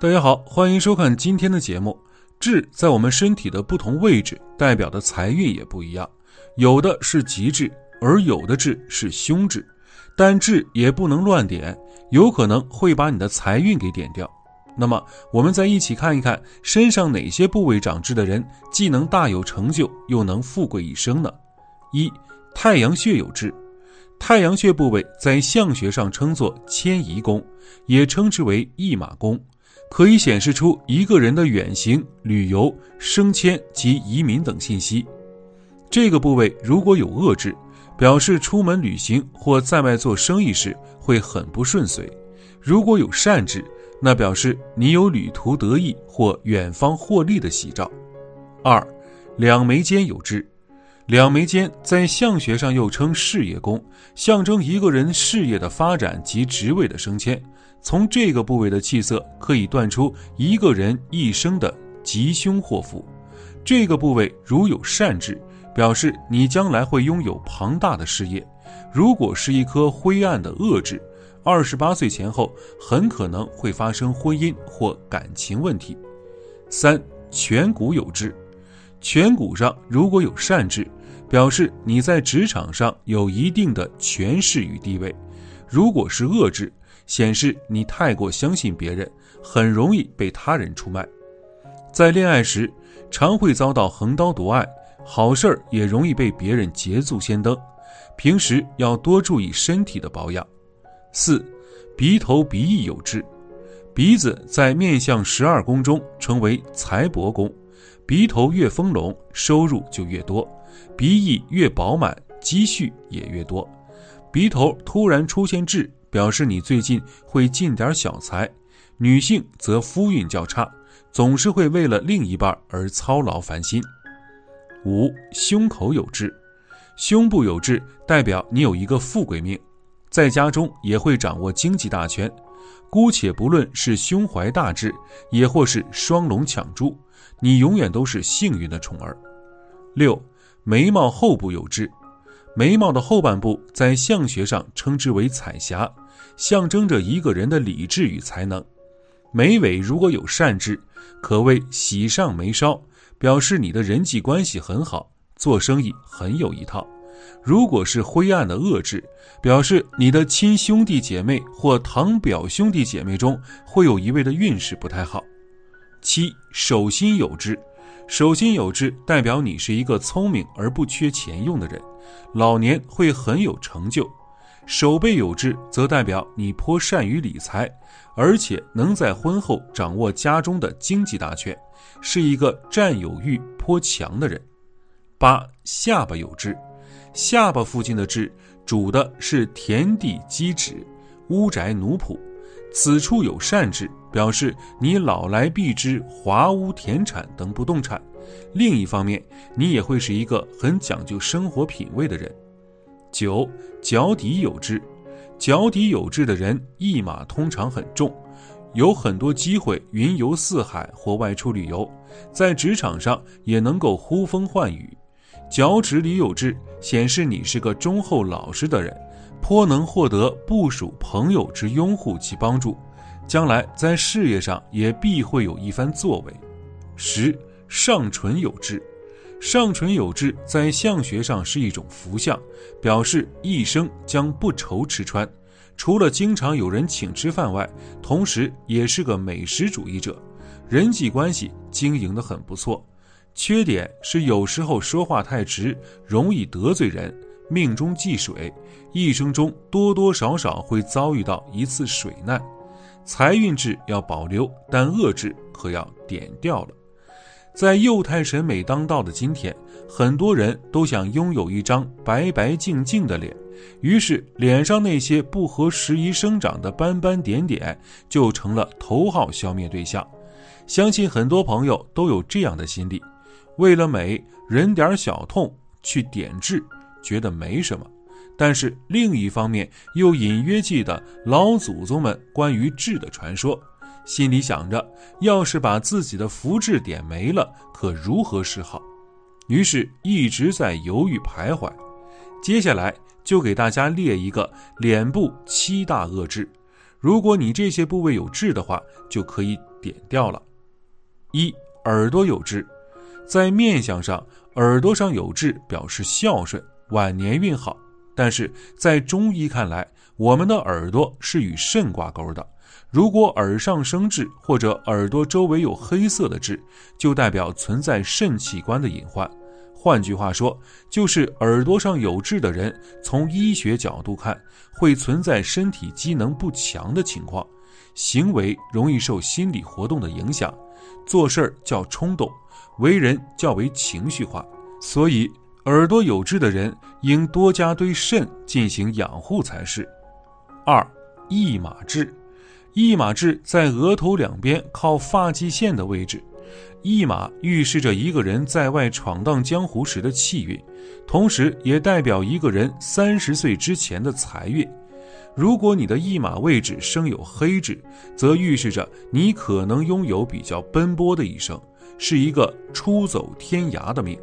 大家好，欢迎收看今天的节目。痣在我们身体的不同位置，代表的财运也不一样，有的是吉痣，而有的痣是凶痣。但痣也不能乱点，有可能会把你的财运给点掉。那么，我们再一起看一看身上哪些部位长痣的人，既能大有成就，又能富贵一生呢？一、太阳穴有痣。太阳穴部位在相学上称作迁移宫，也称之为驿马宫。可以显示出一个人的远行、旅游、升迁及移民等信息。这个部位如果有恶痣，表示出门旅行或在外做生意时会很不顺遂；如果有善痣，那表示你有旅途得意或远方获利的喜兆。二，两眉间有痣，两眉间在相学上又称事业宫，象征一个人事业的发展及职位的升迁。从这个部位的气色可以断出一个人一生的吉凶祸福。这个部位如有善痣，表示你将来会拥有庞大的事业；如果是一颗灰暗的恶痣，二十八岁前后很可能会发生婚姻或感情问题。三颧骨有痣，颧骨上如果有善痣，表示你在职场上有一定的权势与地位；如果是恶痣，显示你太过相信别人，很容易被他人出卖，在恋爱时常会遭到横刀夺爱，好事儿也容易被别人捷足先登。平时要多注意身体的保养。四，鼻头鼻翼有痣，鼻子在面相十二宫中称为财帛宫，鼻头越丰隆，收入就越多；鼻翼越饱满，积蓄也越多。鼻头突然出现痣。表示你最近会进点小财，女性则夫运较差，总是会为了另一半而操劳烦心。五胸口有痣，胸部有痣代表你有一个富贵命，在家中也会掌握经济大权。姑且不论是胸怀大志，也或是双龙抢珠，你永远都是幸运的宠儿。六眉毛后部有痣。眉毛的后半部在相学上称之为彩霞，象征着一个人的理智与才能。眉尾如果有善痣，可谓喜上眉梢，表示你的人际关系很好，做生意很有一套。如果是灰暗的恶痣，表示你的亲兄弟姐妹或堂表兄弟姐妹中会有一位的运势不太好。七手心有痣。手心有痣，代表你是一个聪明而不缺钱用的人，老年会很有成就；手背有痣，则代表你颇善于理财，而且能在婚后掌握家中的经济大权，是一个占有欲颇强的人。八下巴有痣，下巴附近的痣主的是田地积脂、屋宅奴仆。此处有善痣，表示你老来必知华屋田产等不动产。另一方面，你也会是一个很讲究生活品味的人。九脚底有痣，脚底有痣的人一马通常很重，有很多机会云游四海或外出旅游，在职场上也能够呼风唤雨。脚趾里有痣，显示你是个忠厚老实的人。颇能获得部属朋友之拥护及帮助，将来在事业上也必会有一番作为。十上唇有痣，上唇有痣在相学上是一种福相，表示一生将不愁吃穿。除了经常有人请吃饭外，同时也是个美食主义者，人际关系经营的很不错。缺点是有时候说话太直，容易得罪人。命中忌水，一生中多多少少会遭遇到一次水难。财运痣要保留，但恶质可要点掉了。在幼态审美当道的今天，很多人都想拥有一张白白净净的脸，于是脸上那些不合时宜生长的斑斑点点就成了头号消灭对象。相信很多朋友都有这样的心理：为了美，忍点小痛去点痣。觉得没什么，但是另一方面又隐约记得老祖宗们关于痣的传说，心里想着，要是把自己的福痣点没了，可如何是好？于是一直在犹豫徘徊。接下来就给大家列一个脸部七大恶痣，如果你这些部位有痣的话，就可以点掉了。一耳朵有痣，在面相上，耳朵上有痣表示孝顺，晚年运好。但是在中医看来，我们的耳朵是与肾挂钩的。如果耳上生痣，或者耳朵周围有黑色的痣，就代表存在肾器官的隐患。换句话说，就是耳朵上有痣的人，从医学角度看，会存在身体机能不强的情况，行为容易受心理活动的影响，做事儿较冲动，为人较为情绪化。所以，耳朵有痣的人应多加对肾进行养护才是。二，一马痣，一马痣在额头两边靠发际线的位置。一马预示着一个人在外闯荡江湖时的气运，同时也代表一个人三十岁之前的财运。如果你的一马位置生有黑痣，则预示着你可能拥有比较奔波的一生，是一个出走天涯的命。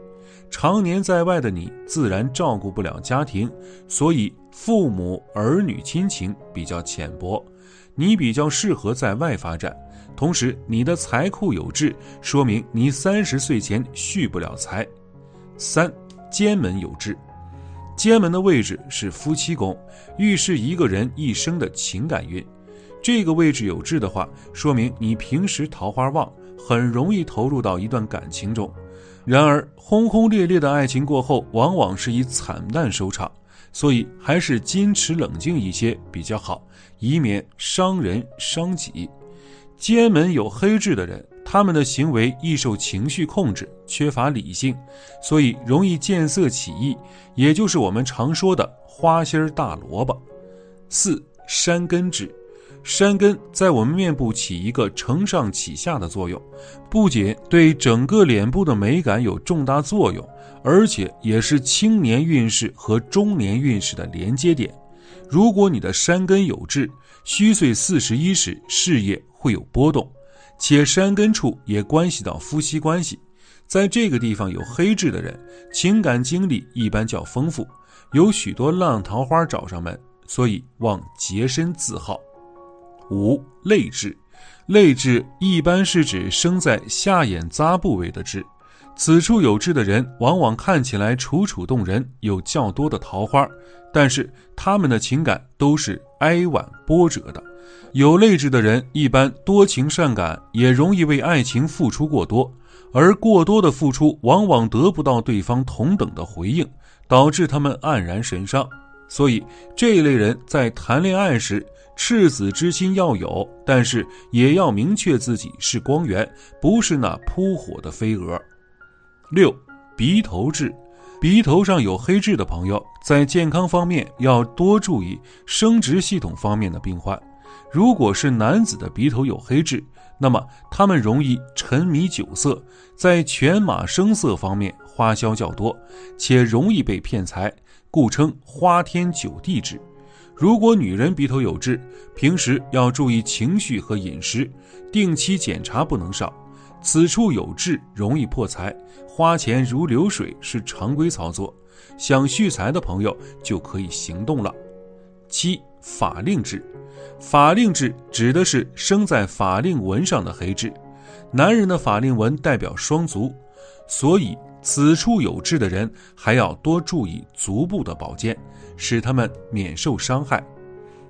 常年在外的你，自然照顾不了家庭，所以父母儿女亲情比较浅薄，你比较适合在外发展。同时，你的财库有痣，说明你三十岁前蓄不了财。三，肩门有痣，肩门的位置是夫妻宫，预示一个人一生的情感运。这个位置有痣的话，说明你平时桃花旺，很容易投入到一段感情中。然而，轰轰烈烈的爱情过后，往往是以惨淡收场，所以还是矜持冷静一些比较好，以免伤人伤己。肩门有黑痣的人，他们的行为易受情绪控制，缺乏理性，所以容易见色起意，也就是我们常说的花心大萝卜。四山根痣，山根在我们面部起一个承上启下的作用，不仅对整个脸部的美感有重大作用，而且也是青年运势和中年运势的连接点。如果你的山根有痣，虚岁四十一时，事业会有波动，且山根处也关系到夫妻关系。在这个地方有黑痣的人，情感经历一般较丰富，有许多浪桃花找上门，所以望洁身自好。五泪痣，泪痣一般是指生在下眼匝部位的痣。此处有痣的人，往往看起来楚楚动人，有较多的桃花，但是他们的情感都是哀婉波折的。有泪痣的人一般多情善感，也容易为爱情付出过多，而过多的付出往往得不到对方同等的回应，导致他们黯然神伤。所以这一类人在谈恋爱时，赤子之心要有，但是也要明确自己是光源，不是那扑火的飞蛾。六鼻头痣，鼻头上有黑痣的朋友，在健康方面要多注意生殖系统方面的病患。如果是男子的鼻头有黑痣，那么他们容易沉迷酒色，在犬马声色方面花销较多，且容易被骗财，故称花天酒地痣。如果女人鼻头有痣，平时要注意情绪和饮食，定期检查不能少。此处有痣，容易破财，花钱如流水是常规操作。想续财的朋友就可以行动了。七法令痣，法令痣指的是生在法令纹上的黑痣。男人的法令纹代表双足，所以此处有痣的人还要多注意足部的保健，使他们免受伤害。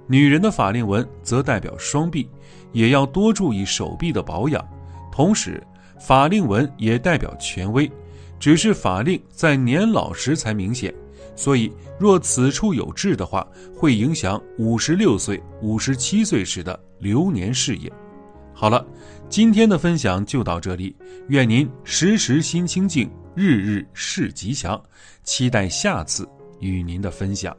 女人的法令纹则代表双臂，也要多注意手臂的保养。同时，法令纹也代表权威，只是法令在年老时才明显，所以若此处有痣的话，会影响五十六岁、五十七岁时的流年事业。好了，今天的分享就到这里，愿您时时心清静，日日事吉祥，期待下次与您的分享。